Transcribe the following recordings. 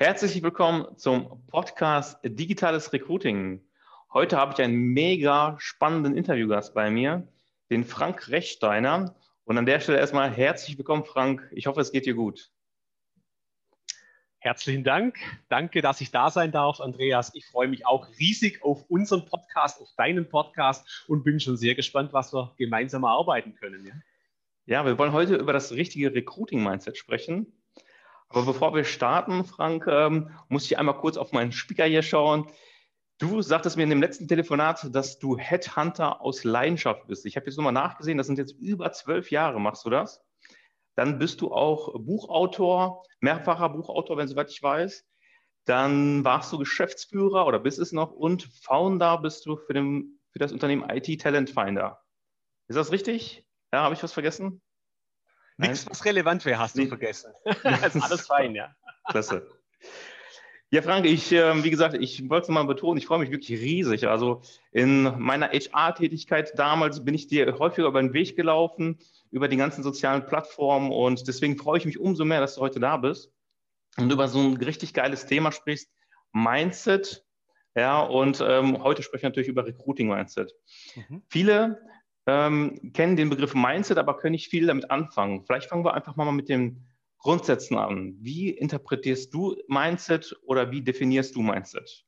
Herzlich willkommen zum Podcast Digitales Recruiting. Heute habe ich einen mega spannenden Interviewgast bei mir, den Frank Rechsteiner. Und an der Stelle erstmal herzlich willkommen, Frank. Ich hoffe, es geht dir gut. Herzlichen Dank. Danke, dass ich da sein darf, Andreas. Ich freue mich auch riesig auf unseren Podcast, auf deinen Podcast und bin schon sehr gespannt, was wir gemeinsam erarbeiten können. Ja, ja wir wollen heute über das richtige Recruiting-Mindset sprechen. Aber bevor wir starten, Frank, ähm, muss ich einmal kurz auf meinen Speaker hier schauen. Du sagtest mir in dem letzten Telefonat, dass du Headhunter aus Leidenschaft bist. Ich habe jetzt nochmal nachgesehen, das sind jetzt über zwölf Jahre, machst du das? Dann bist du auch Buchautor, mehrfacher Buchautor, wenn soweit ich weiß. Dann warst du Geschäftsführer oder bist es noch und Founder bist du für, den, für das Unternehmen IT Talent Finder. Ist das richtig? Ja, habe ich was vergessen? Nichts, was relevant wäre, hast du nee. vergessen. ist alles fein, ja. Klasse. Ja, Frank, ich, äh, wie gesagt, ich wollte es mal betonen, ich freue mich wirklich riesig. Also in meiner HR-Tätigkeit damals bin ich dir häufiger über den Weg gelaufen, über die ganzen sozialen Plattformen und deswegen freue ich mich umso mehr, dass du heute da bist und über so ein richtig geiles Thema sprichst, Mindset. Ja, und ähm, heute sprechen wir natürlich über Recruiting Mindset. Mhm. Viele ähm, kennen den Begriff Mindset, aber können nicht viel damit anfangen. Vielleicht fangen wir einfach mal mit den Grundsätzen an. Wie interpretierst du Mindset oder wie definierst du Mindset?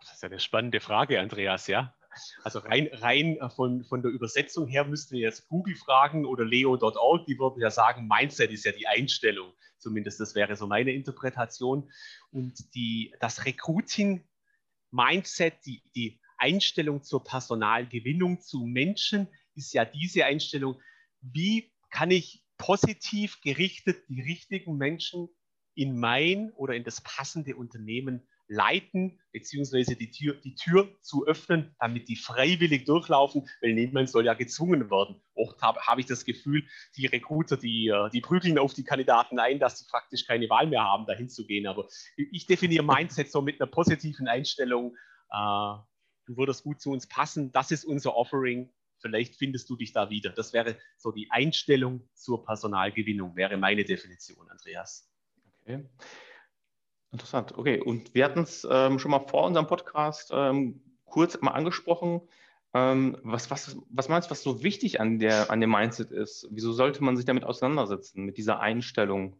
Das ist eine spannende Frage, Andreas, ja. Also rein, rein von, von der Übersetzung her müssten wir jetzt Google fragen oder leo.org, die würden ja sagen, Mindset ist ja die Einstellung. Zumindest das wäre so meine Interpretation. Und die, das Recruiting Mindset, die, die Einstellung zur Personalgewinnung zu Menschen ist ja diese Einstellung, wie kann ich positiv gerichtet die richtigen Menschen in mein oder in das passende Unternehmen leiten, beziehungsweise die Tür, die Tür zu öffnen, damit die freiwillig durchlaufen, weil niemand soll ja gezwungen werden. Oft habe hab ich das Gefühl, die Recruiter, die, äh, die prügeln auf die Kandidaten ein, dass sie praktisch keine Wahl mehr haben, dahin zu gehen. Aber ich definiere Mindset so mit einer positiven Einstellung. Äh, du würdest gut zu uns passen, das ist unser Offering, vielleicht findest du dich da wieder. Das wäre so die Einstellung zur Personalgewinnung, wäre meine Definition, Andreas. Okay. Interessant. Okay, und wir hatten es ähm, schon mal vor unserem Podcast ähm, kurz mal angesprochen. Ähm, was, was, was meinst du, was so wichtig an, der, an dem Mindset ist? Wieso sollte man sich damit auseinandersetzen, mit dieser Einstellung?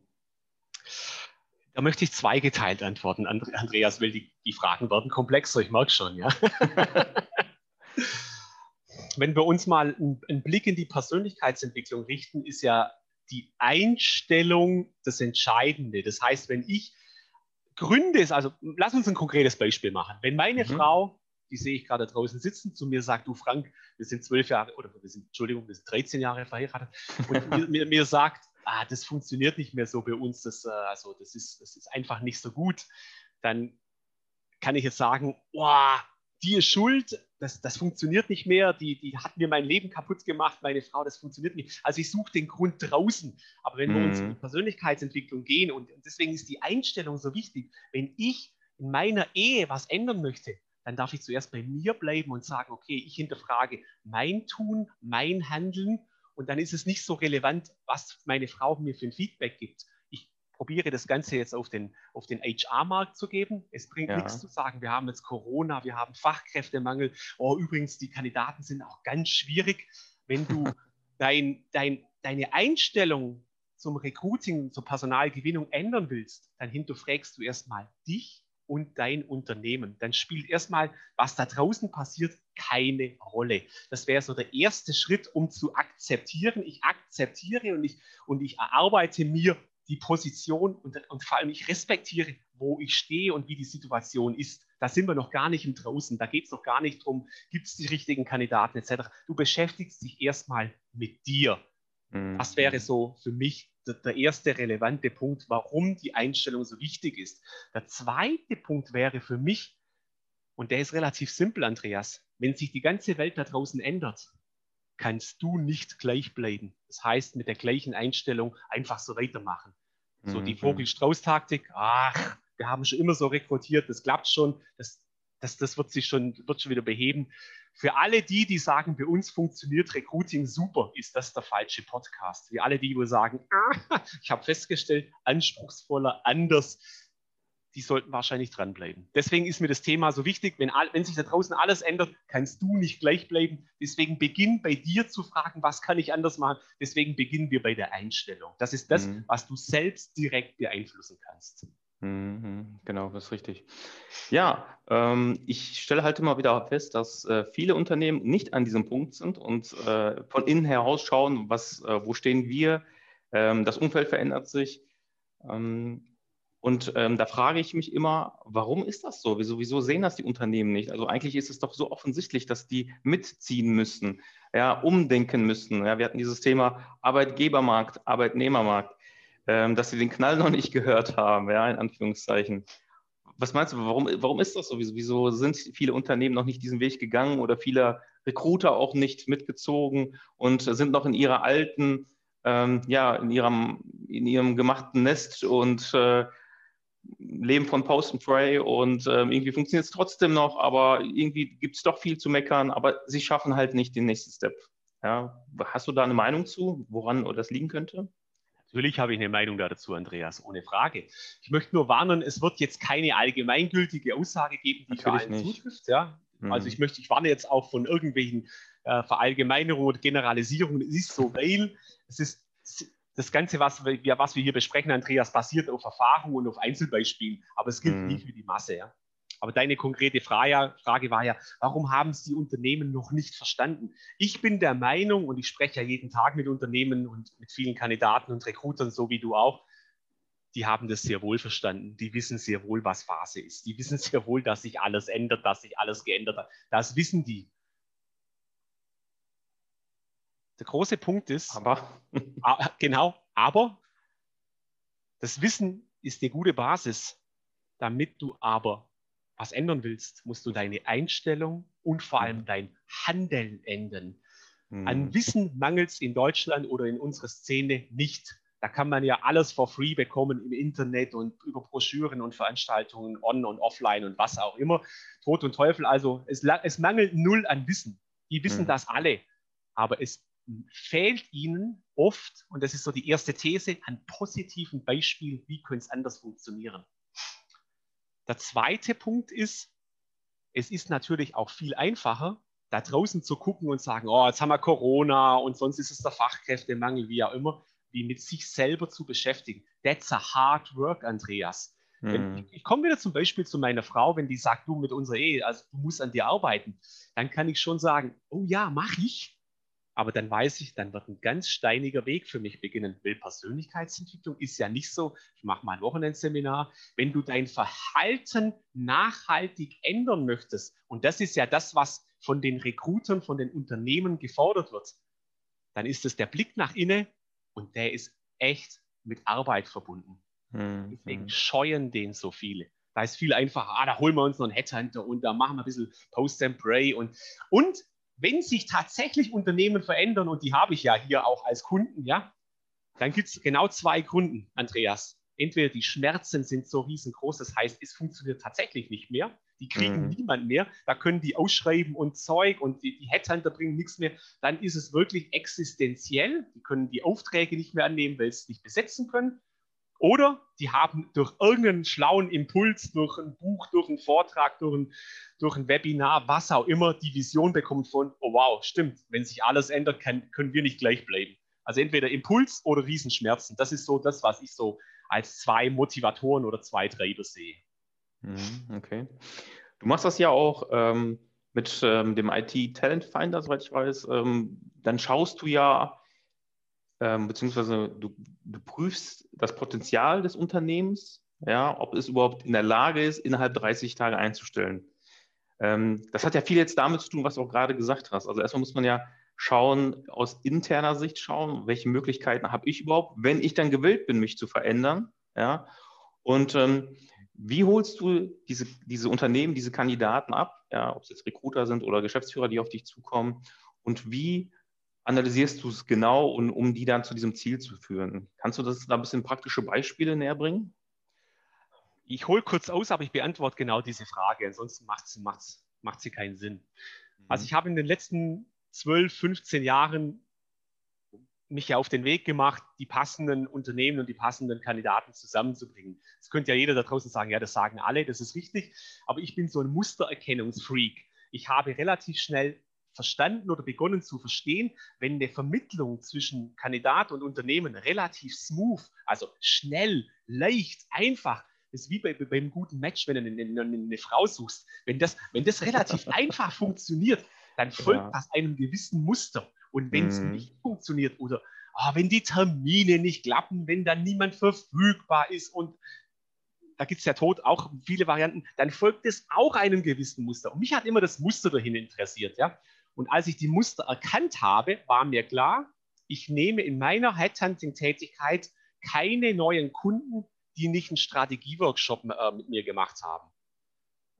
Da möchte ich zweigeteilt antworten, Andreas, weil die, die Fragen werden komplexer, ich merke schon, ja. Wenn wir uns mal einen, Blick in die Persönlichkeitsentwicklung richten, ist ja die Einstellung das Entscheidende. Das heißt, wenn ich Gründe, also lass uns ein konkretes Beispiel machen. Wenn meine mhm. Frau, die sehe ich gerade draußen sitzen, zu mir sagt, du Frank, wir sind zwölf Jahre, oder wir sind, Entschuldigung, wir sind 13 Jahre verheiratet, und mir, mir, mir sagt, ah, das funktioniert nicht mehr so bei uns, das, äh, also das ist, das ist einfach nicht so gut, dann kann ich jetzt sagen, oh, die ist schuld, das, das funktioniert nicht mehr, die, die hat mir mein Leben kaputt gemacht, meine Frau, das funktioniert nicht. Also ich suche den Grund draußen. Aber wenn mhm. wir uns in die Persönlichkeitsentwicklung gehen und deswegen ist die Einstellung so wichtig, wenn ich in meiner Ehe was ändern möchte, dann darf ich zuerst bei mir bleiben und sagen, okay, ich hinterfrage mein Tun, mein Handeln und dann ist es nicht so relevant, was meine Frau mir für ein Feedback gibt. Ich probiere das Ganze jetzt auf den, auf den HR-Markt zu geben. Es bringt ja. nichts zu sagen, wir haben jetzt Corona, wir haben Fachkräftemangel. Oh, übrigens, die Kandidaten sind auch ganz schwierig. Wenn du dein, dein, deine Einstellung zum Recruiting, zur Personalgewinnung ändern willst, dann hinterfragst du erstmal dich und dein Unternehmen. Dann spielt erstmal, was da draußen passiert, keine Rolle. Das wäre so der erste Schritt, um zu akzeptieren. Ich akzeptiere und ich, und ich erarbeite mir die Position und, und vor allem ich respektiere, wo ich stehe und wie die Situation ist. Da sind wir noch gar nicht im Draußen. Da geht es noch gar nicht darum, gibt es die richtigen Kandidaten etc. Du beschäftigst dich erstmal mit dir. Mhm. Das wäre so für mich der erste relevante Punkt, warum die Einstellung so wichtig ist. Der zweite Punkt wäre für mich, und der ist relativ simpel, Andreas, wenn sich die ganze Welt da draußen ändert, kannst du nicht gleich bleiben. Das heißt, mit der gleichen Einstellung einfach so weitermachen. So die mhm. Vogel-Strauß-Taktik, ach, wir haben schon immer so rekrutiert, das klappt schon, das, das, das wird sich schon, wird schon wieder beheben. Für alle die, die sagen, bei uns funktioniert Recruiting super, ist das der falsche Podcast. Für alle die, die sagen, ah, ich habe festgestellt, anspruchsvoller, anders, die sollten wahrscheinlich dranbleiben. Deswegen ist mir das Thema so wichtig. Wenn, wenn, sich da draußen alles ändert, kannst du nicht gleich bleiben. Deswegen beginn bei dir zu fragen, was kann ich anders machen. Deswegen beginnen wir bei der Einstellung. Das ist das, mhm. was du selbst direkt beeinflussen kannst. Mhm, genau, das ist richtig. Ja, ähm, ich stelle halt immer wieder fest, dass äh, viele Unternehmen nicht an diesem Punkt sind und äh, von innen heraus schauen, was, äh, wo stehen wir. Ähm, das Umfeld verändert sich. Ähm, und ähm, da frage ich mich immer, warum ist das so? Wieso, wieso sehen das die Unternehmen nicht? Also eigentlich ist es doch so offensichtlich, dass die mitziehen müssen, ja, umdenken müssen. Ja, wir hatten dieses Thema Arbeitgebermarkt, Arbeitnehmermarkt ähm, dass sie den Knall noch nicht gehört haben, ja, in Anführungszeichen. Was meinst du, warum, warum ist das so? Wieso, sind viele Unternehmen noch nicht diesen Weg gegangen oder viele Recruiter auch nicht mitgezogen und sind noch in ihrer alten, ähm, ja, in ihrem, in ihrem gemachten Nest und äh, leben von Post and Pray und ähm, irgendwie funktioniert es trotzdem noch, aber irgendwie gibt es doch viel zu meckern, aber sie schaffen halt nicht den nächsten Step. Ja, hast du da eine Meinung zu, woran das liegen könnte? Natürlich habe ich eine Meinung dazu, Andreas, ohne Frage. Ich möchte nur warnen, es wird jetzt keine allgemeingültige Aussage geben, die Natürlich für allen nicht. zutrifft. Ja? Mhm. Also ich möchte, ich warne jetzt auch von irgendwelchen äh, Verallgemeinerungen oder Generalisierungen. Es ist so, weil es ist das Ganze, was wir, was wir hier besprechen, Andreas, basiert auf Erfahrung und auf Einzelbeispielen, aber es gilt mhm. nicht für die Masse. Ja? Aber deine konkrete Frage, war ja, warum haben es die Unternehmen noch nicht verstanden? Ich bin der Meinung, und ich spreche ja jeden Tag mit Unternehmen und mit vielen Kandidaten und Rekrutern, so wie du auch, die haben das sehr wohl verstanden. Die wissen sehr wohl, was Phase ist. Die wissen sehr wohl, dass sich alles ändert, dass sich alles geändert hat. Das wissen die. Der große Punkt ist, aber genau, aber das Wissen ist eine gute Basis, damit du aber was ändern willst, musst du deine Einstellung und vor allem mhm. dein Handeln ändern. Mhm. An Wissen mangelt es in Deutschland oder in unserer Szene nicht. Da kann man ja alles for free bekommen im Internet und über Broschüren und Veranstaltungen on und offline und was auch immer. Tod und Teufel. Also es, es mangelt null an Wissen. Die wissen mhm. das alle. Aber es fehlt ihnen oft, und das ist so die erste These, an positiven Beispielen, wie könnte es anders funktionieren. Der zweite Punkt ist, es ist natürlich auch viel einfacher, da draußen zu gucken und sagen, oh, jetzt haben wir Corona und sonst ist es der Fachkräftemangel, wie auch immer, wie mit sich selber zu beschäftigen. That's a hard work, Andreas. Mhm. Ich, ich komme wieder zum Beispiel zu meiner Frau, wenn die sagt, du mit unserer Ehe, also du musst an dir arbeiten, dann kann ich schon sagen, oh ja, mach ich. Aber dann weiß ich, dann wird ein ganz steiniger Weg für mich beginnen. Weil Persönlichkeitsentwicklung ist ja nicht so, ich mache mal ein Wochenendseminar. Wenn du dein Verhalten nachhaltig ändern möchtest, und das ist ja das, was von den Rekrutern, von den Unternehmen gefordert wird, dann ist es der Blick nach innen und der ist echt mit Arbeit verbunden. Mhm. Deswegen scheuen den so viele. Da ist viel einfacher, ah, da holen wir uns noch einen Headhunter und da machen wir ein bisschen Post and Pray und, und wenn sich tatsächlich Unternehmen verändern, und die habe ich ja hier auch als Kunden, ja, dann gibt es genau zwei Gründe, Andreas. Entweder die Schmerzen sind so riesengroß, das heißt, es funktioniert tatsächlich nicht mehr. Die kriegen mhm. niemand mehr. Da können die ausschreiben und Zeug und die, die Headhunter bringen nichts mehr. Dann ist es wirklich existenziell. Die können die Aufträge nicht mehr annehmen, weil sie es nicht besetzen können. Oder die haben durch irgendeinen schlauen Impuls, durch ein Buch, durch einen Vortrag, durch ein, durch ein Webinar, was auch immer, die Vision bekommen von, oh wow, stimmt, wenn sich alles ändert, kann, können wir nicht gleich bleiben. Also entweder Impuls oder Riesenschmerzen. Das ist so das, was ich so als zwei Motivatoren oder zwei Treiber sehe. Mhm, okay. Du machst das ja auch ähm, mit ähm, dem IT Talent Finder, soweit ich weiß. Ähm, dann schaust du ja ähm, beziehungsweise du, du, prüfst das Potenzial des Unternehmens, ja, ob es überhaupt in der Lage ist, innerhalb 30 Tage einzustellen. Ähm, das hat ja viel jetzt damit zu tun, was du auch gerade gesagt hast. Also erstmal muss man ja schauen, aus interner Sicht schauen, welche Möglichkeiten habe ich überhaupt, wenn ich dann gewillt bin, mich zu verändern. Ja? Und ähm, wie holst du diese, diese Unternehmen, diese Kandidaten ab, ja, ob es jetzt Recruiter sind oder Geschäftsführer, die auf dich zukommen? Und wie analysierst du es genau, und, um die dann zu diesem Ziel zu führen? Kannst du das da ein bisschen praktische Beispiele näher bringen? Ich hole kurz aus, aber ich beantworte genau diese Frage. Ansonsten macht sie macht's, macht sie keinen Sinn. Mhm. Also ich habe in den letzten 12, 15 Jahren mich ja auf den Weg gemacht, die passenden Unternehmen und die passenden Kandidaten zusammenzubringen. Das könnte ja jeder da draußen sagen, ja, das sagen alle, das ist richtig. Aber ich bin so ein Mustererkennungsfreak. Ich habe relativ schnell verstanden oder begonnen zu verstehen, wenn eine Vermittlung zwischen Kandidat und Unternehmen relativ smooth, also schnell, leicht, einfach, das ist wie bei, beim guten Match, wenn du eine, eine, eine Frau suchst. Wenn das, wenn das relativ einfach funktioniert, dann folgt ja. das einem gewissen Muster. Und wenn es mhm. nicht funktioniert oder oh, wenn die Termine nicht klappen, wenn dann niemand verfügbar ist und da gibt es ja tot auch viele Varianten, dann folgt es auch einem gewissen Muster. Und mich hat immer das Muster dahin interessiert. Ja? Und als ich die Muster erkannt habe, war mir klar, ich nehme in meiner Headhunting-Tätigkeit keine neuen Kunden, die nicht einen Strategieworkshop äh, mit mir gemacht haben.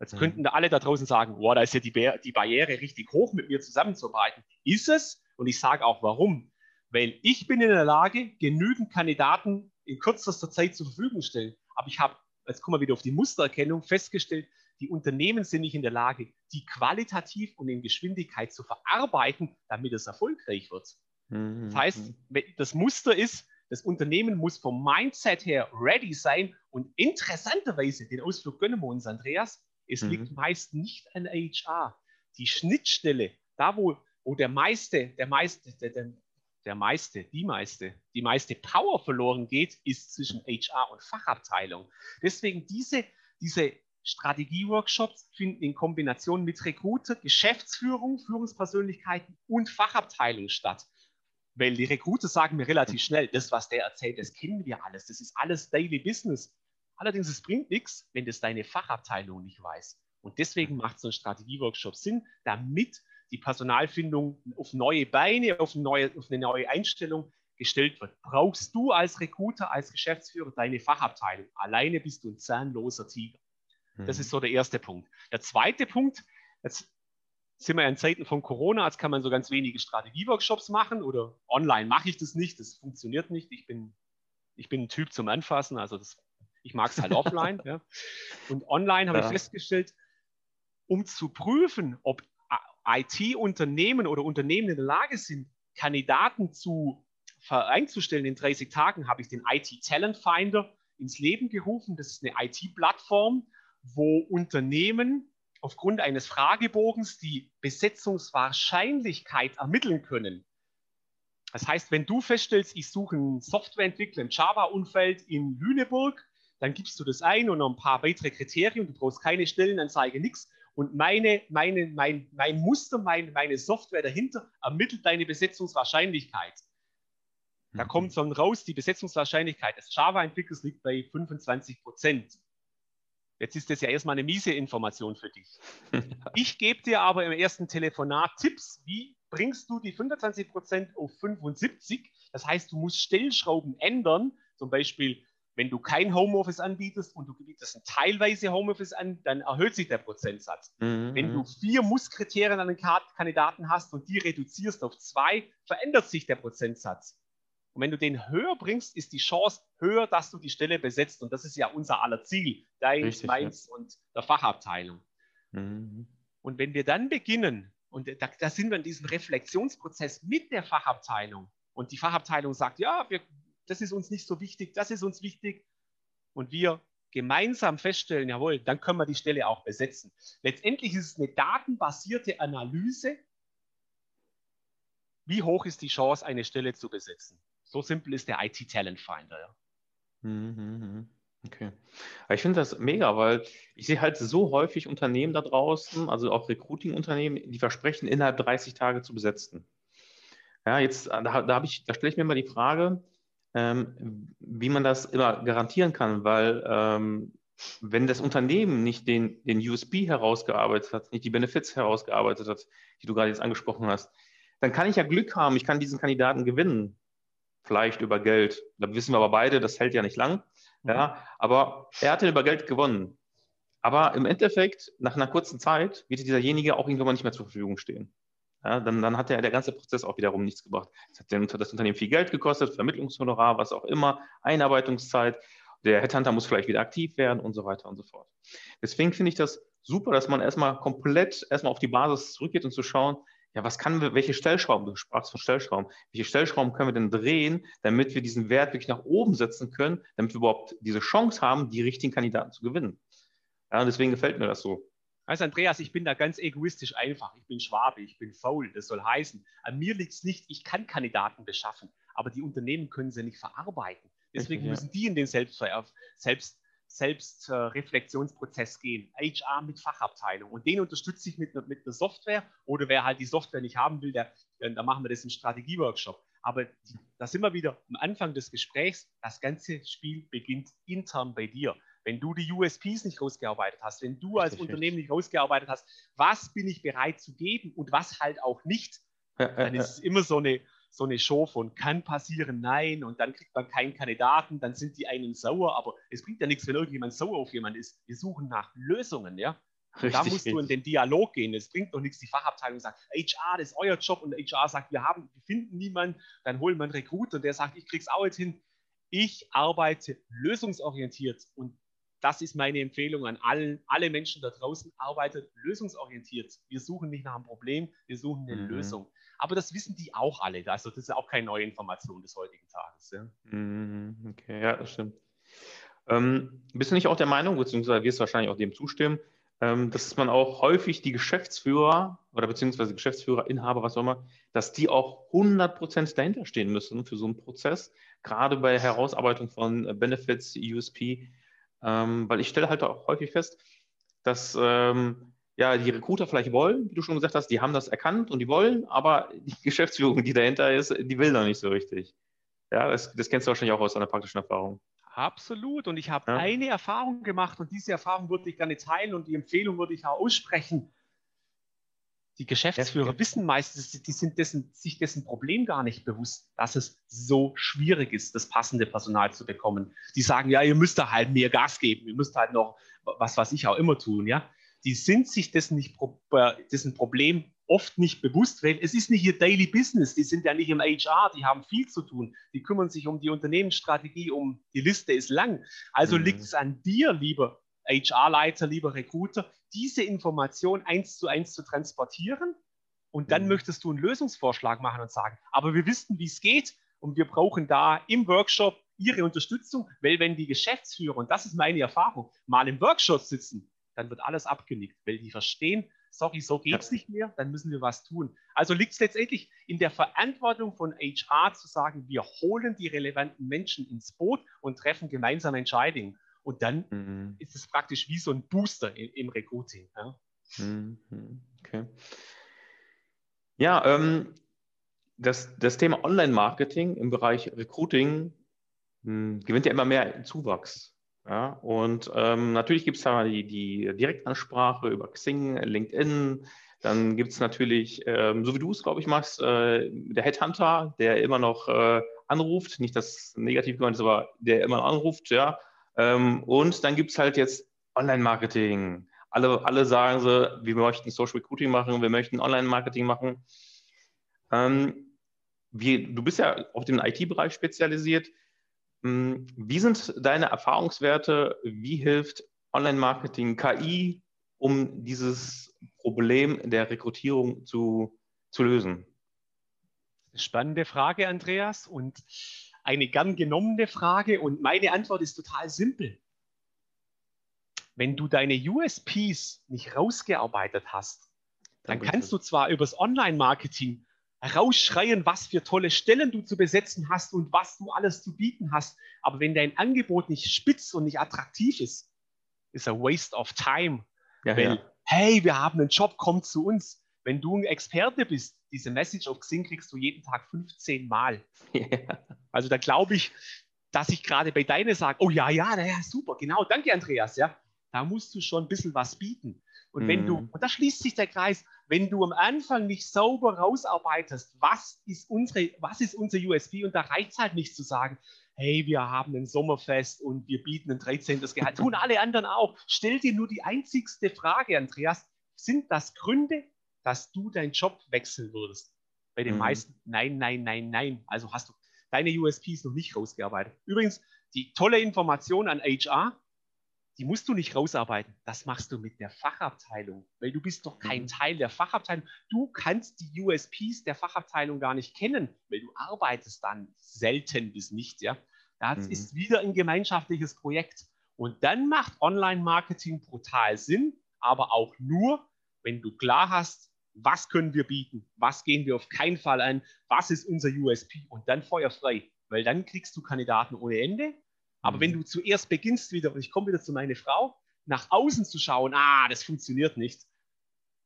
Jetzt mhm. könnten da alle da draußen sagen, boah, da ist ja die, die Barriere richtig hoch, mit mir zusammenzuarbeiten. Ist es? Und ich sage auch warum. Weil ich bin in der Lage, genügend Kandidaten in kürzester Zeit zur Verfügung zu stellen. Aber ich habe, jetzt kommen wir wieder auf die Mustererkennung, festgestellt, die Unternehmen sind nicht in der Lage, die qualitativ und in Geschwindigkeit zu verarbeiten, damit es erfolgreich wird. Mhm. Das heißt, das Muster ist, das Unternehmen muss vom Mindset her ready sein und interessanterweise, den Ausflug gönnen wir uns, Andreas, es mhm. liegt meist nicht an HR. Die Schnittstelle, da wo, wo der meiste, der meiste, der, der, der meiste, die meiste, die meiste Power verloren geht, ist zwischen HR und Fachabteilung. Deswegen diese, diese Strategieworkshops finden in Kombination mit Recruiter, Geschäftsführung, Führungspersönlichkeiten und Fachabteilung statt. Weil die Recruiter sagen mir relativ schnell, das, was der erzählt, das kennen wir alles. Das ist alles Daily Business. Allerdings, es bringt nichts, wenn das deine Fachabteilung nicht weiß. Und deswegen macht so ein Strategieworkshop Sinn, damit die Personalfindung auf neue Beine, auf eine neue, auf eine neue Einstellung gestellt wird. Brauchst du als Recruiter, als Geschäftsführer deine Fachabteilung. Alleine bist du ein zahnloser Tiger. Das ist mhm. so der erste Punkt. Der zweite Punkt, jetzt sind wir in Zeiten von Corona, jetzt kann man so ganz wenige Strategieworkshops machen oder online mache ich das nicht, das funktioniert nicht. Ich bin, ich bin ein Typ zum Anfassen, also das ich mag es halt offline. ja. Und online habe ja. ich festgestellt, um zu prüfen, ob IT-Unternehmen oder Unternehmen in der Lage sind, Kandidaten zu einzustellen in 30 Tagen, habe ich den IT Talent Finder ins Leben gerufen. Das ist eine IT-Plattform, wo Unternehmen aufgrund eines Fragebogens die Besetzungswahrscheinlichkeit ermitteln können. Das heißt, wenn du feststellst, ich suche einen Softwareentwickler im Java-Umfeld in Lüneburg, dann gibst du das ein und noch ein paar weitere Kriterien. Du brauchst keine Stellenanzeige, nichts. Und meine, meine, mein, mein Muster, mein, meine Software dahinter ermittelt deine Besetzungswahrscheinlichkeit. Da mhm. kommt dann raus, die Besetzungswahrscheinlichkeit des Java-Entwicklers liegt bei 25 Prozent. Jetzt ist das ja erstmal eine miese Information für dich. Ich gebe dir aber im ersten Telefonat Tipps, wie bringst du die 25 Prozent auf 75. Das heißt, du musst Stellschrauben ändern, zum Beispiel wenn du kein Homeoffice anbietest und du bietest ein teilweise Homeoffice an, dann erhöht sich der Prozentsatz. Mhm. Wenn du mhm. vier Musskriterien an den Kandidaten hast und die reduzierst auf zwei, verändert sich der Prozentsatz. Und wenn du den höher bringst, ist die Chance höher, dass du die Stelle besetzt. Und das ist ja unser aller Ziel, deins, meins ja. und der Fachabteilung. Mhm. Und wenn wir dann beginnen, und da, da sind wir in diesem Reflexionsprozess mit der Fachabteilung, und die Fachabteilung sagt, ja, wir das ist uns nicht so wichtig, das ist uns wichtig. Und wir gemeinsam feststellen, jawohl, dann können wir die Stelle auch besetzen. Letztendlich ist es eine datenbasierte Analyse. Wie hoch ist die Chance, eine Stelle zu besetzen? So simpel ist der IT-Talent Finder. Ja. Mhm, mhm. Okay. ich finde das mega, weil ich sehe halt so häufig Unternehmen da draußen, also auch Recruiting-Unternehmen, die versprechen, innerhalb 30 Tage zu besetzen. Ja, jetzt, da, da, da stelle ich mir mal die Frage, ähm, wie man das immer garantieren kann, weil ähm, wenn das Unternehmen nicht den, den USB herausgearbeitet hat, nicht die Benefits herausgearbeitet hat, die du gerade jetzt angesprochen hast, dann kann ich ja Glück haben, ich kann diesen Kandidaten gewinnen, vielleicht über Geld. Da wissen wir aber beide, das hält ja nicht lang. Ja, aber er hat ja über Geld gewonnen. Aber im Endeffekt, nach einer kurzen Zeit, wird dieserjenige auch irgendwann nicht mehr zur Verfügung stehen ja, dann, dann hat der, der ganze Prozess auch wiederum nichts gebracht. Es hat das Unternehmen viel Geld gekostet, Vermittlungshonorar, was auch immer, Einarbeitungszeit. Der Headhunter muss vielleicht wieder aktiv werden und so weiter und so fort. Deswegen finde ich das super, dass man erstmal komplett erstmal auf die Basis zurückgeht und zu schauen, ja, was kann wir, welche Stellschrauben, du sprachst von Stellschrauben, welche Stellschrauben können wir denn drehen, damit wir diesen Wert wirklich nach oben setzen können, damit wir überhaupt diese Chance haben, die richtigen Kandidaten zu gewinnen. Ja, und deswegen gefällt mir das so. Also Andreas, ich bin da ganz egoistisch einfach. Ich bin Schwabe, ich bin faul. Das soll heißen, an mir liegt es nicht, ich kann Kandidaten beschaffen, aber die Unternehmen können sie nicht verarbeiten. Deswegen Richtig, müssen ja. die in den Selbstver Selbst, Selbstreflexionsprozess gehen. HR mit Fachabteilung. Und den unterstütze ich mit, mit einer Software. Oder wer halt die Software nicht haben will, der, da machen wir das in Strategieworkshop. Aber da sind wir wieder am Anfang des Gesprächs. Das ganze Spiel beginnt intern bei dir. Wenn du die USPs nicht rausgearbeitet hast, wenn du als Unternehmen nicht rausgearbeitet hast, was bin ich bereit zu geben und was halt auch nicht, dann ist es immer so eine, so eine Show von kann passieren, nein, und dann kriegt man keinen Kandidaten, dann sind die einen sauer, aber es bringt ja nichts, wenn irgendjemand sauer auf jemanden ist. Wir suchen nach Lösungen, ja. Richtig, da musst du in den Dialog gehen. Es bringt doch nichts, die Fachabteilung sagt, HR, das ist euer Job und HR sagt, wir haben, wir finden niemanden, dann holen wir einen Recruiter und der sagt, ich krieg's auch jetzt hin. Ich arbeite lösungsorientiert und das ist meine Empfehlung an allen, alle Menschen da draußen. Arbeitet lösungsorientiert. Wir suchen nicht nach einem Problem, wir suchen eine mhm. Lösung. Aber das wissen die auch alle. Also das ist auch keine neue Information des heutigen Tages. Ja. Mhm, okay, ja, das stimmt. Ähm, bist du nicht auch der Meinung, beziehungsweise wirst du wahrscheinlich auch dem zustimmen, ähm, dass man auch häufig die Geschäftsführer oder beziehungsweise Geschäftsführer, Inhaber, was auch immer, dass die auch 100% dahinter stehen müssen für so einen Prozess, gerade bei Herausarbeitung von Benefits, USP, ähm, weil ich stelle halt auch häufig fest, dass ähm, ja, die Recruiter vielleicht wollen, wie du schon gesagt hast, die haben das erkannt und die wollen, aber die Geschäftsführung, die dahinter ist, die will da nicht so richtig. Ja, das, das kennst du wahrscheinlich auch aus deiner praktischen Erfahrung. Absolut. Und ich habe ja. eine Erfahrung gemacht und diese Erfahrung würde ich gerne teilen und die Empfehlung würde ich auch aussprechen. Die Geschäftsführer wissen meistens, die sind dessen, sich dessen Problem gar nicht bewusst, dass es so schwierig ist, das passende Personal zu bekommen. Die sagen, ja, ihr müsst da halt mehr Gas geben, ihr müsst halt noch was, was ich auch immer tun, ja die sind sich dessen, nicht, dessen Problem oft nicht bewusst, weil es ist nicht ihr Daily Business, die sind ja nicht im HR, die haben viel zu tun, die kümmern sich um die Unternehmensstrategie, um die Liste ist lang. Also mhm. liegt es an dir, lieber HR-Leiter, lieber Recruiter, diese Information eins zu eins zu transportieren und dann mhm. möchtest du einen Lösungsvorschlag machen und sagen, aber wir wissen, wie es geht und wir brauchen da im Workshop Ihre Unterstützung, weil wenn die Geschäftsführer, und das ist meine Erfahrung, mal im Workshop sitzen, dann wird alles abgenickt, weil die verstehen, sorry, so geht es ja. nicht mehr, dann müssen wir was tun. Also liegt es letztendlich in der Verantwortung von HR zu sagen, wir holen die relevanten Menschen ins Boot und treffen gemeinsame Entscheidungen. Und dann mhm. ist es praktisch wie so ein Booster im, im Recruiting. Ja. Mhm. Okay. Ja, ähm, das, das Thema Online-Marketing im Bereich Recruiting mh, hm, gewinnt ja immer mehr Zuwachs. Ja, und ähm, natürlich gibt es da die, die Direktansprache über Xing, LinkedIn. Dann gibt es natürlich, ähm, so wie du es, glaube ich, machst, äh, der Headhunter, der immer noch äh, anruft. Nicht, dass negativ gemeint ist, aber der immer anruft, ja. Ähm, und dann gibt es halt jetzt Online-Marketing. Alle, alle sagen so, wir möchten Social Recruiting machen, wir möchten Online-Marketing machen. Ähm, wie, du bist ja auf den IT-Bereich spezialisiert. Hm, wie sind deine Erfahrungswerte? Wie hilft Online-Marketing, KI, um dieses Problem der Rekrutierung zu, zu lösen? Spannende Frage, Andreas, und eine gern genommene Frage. Und meine Antwort ist total simpel. Wenn du deine USPs nicht rausgearbeitet hast, dann, dann kannst du zwar übers Online-Marketing rausschreien, was für tolle Stellen du zu besetzen hast und was du alles zu bieten hast. Aber wenn dein Angebot nicht spitz und nicht attraktiv ist, ist ein Waste of Time. Ja, Weil, ja. hey, wir haben einen Job, komm zu uns. Wenn du ein Experte bist, diese Message auf Xing kriegst du jeden Tag 15 Mal. Ja. Also da glaube ich, dass ich gerade bei deiner sage, oh ja, ja, ja, super, genau, danke Andreas, ja. Da musst du schon ein bisschen was bieten. Und wenn du, mhm. und da schließt sich der Kreis, wenn du am Anfang nicht sauber rausarbeitest, was ist unsere, was ist unser USP? Und da reicht es halt nicht zu sagen, hey, wir haben ein Sommerfest und wir bieten ein 13. Gehalt. Tun alle anderen auch. Stell dir nur die einzigste Frage, Andreas. Sind das Gründe, dass du deinen Job wechseln würdest? Bei den mhm. meisten, nein, nein, nein, nein. Also hast du deine USPs noch nicht rausgearbeitet. Übrigens, die tolle Information an HR, die musst du nicht rausarbeiten. Das machst du mit der Fachabteilung, weil du bist doch kein mhm. Teil der Fachabteilung. Du kannst die USPs der Fachabteilung gar nicht kennen, weil du arbeitest dann selten bis nicht. Ja, das mhm. ist wieder ein gemeinschaftliches Projekt. Und dann macht Online-Marketing brutal Sinn, aber auch nur, wenn du klar hast, was können wir bieten, was gehen wir auf keinen Fall an, was ist unser USP und dann feuerfrei, weil dann kriegst du Kandidaten ohne Ende aber wenn mhm. du zuerst beginnst wieder, und ich komme wieder zu meiner Frau, nach außen zu schauen, ah, das funktioniert nicht,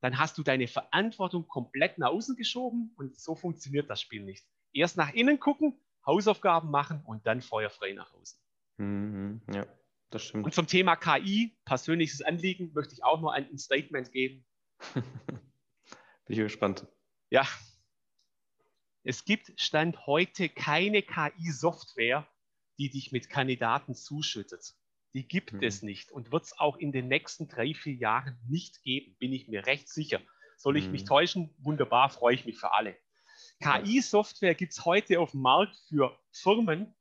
dann hast du deine Verantwortung komplett nach außen geschoben und so funktioniert das Spiel nicht. Erst nach innen gucken, Hausaufgaben machen und dann feuerfrei nach außen. Mhm, ja, das stimmt. Und zum Thema KI, persönliches Anliegen, möchte ich auch nur ein Statement geben. Bin ich gespannt. Ja. Es gibt Stand heute keine KI-Software, die dich mit Kandidaten zuschüttet. Die gibt mhm. es nicht und wird es auch in den nächsten drei, vier Jahren nicht geben, bin ich mir recht sicher. Soll ich mhm. mich täuschen? Wunderbar, freue ich mich für alle. KI-Software gibt es heute auf dem Markt für Firmen,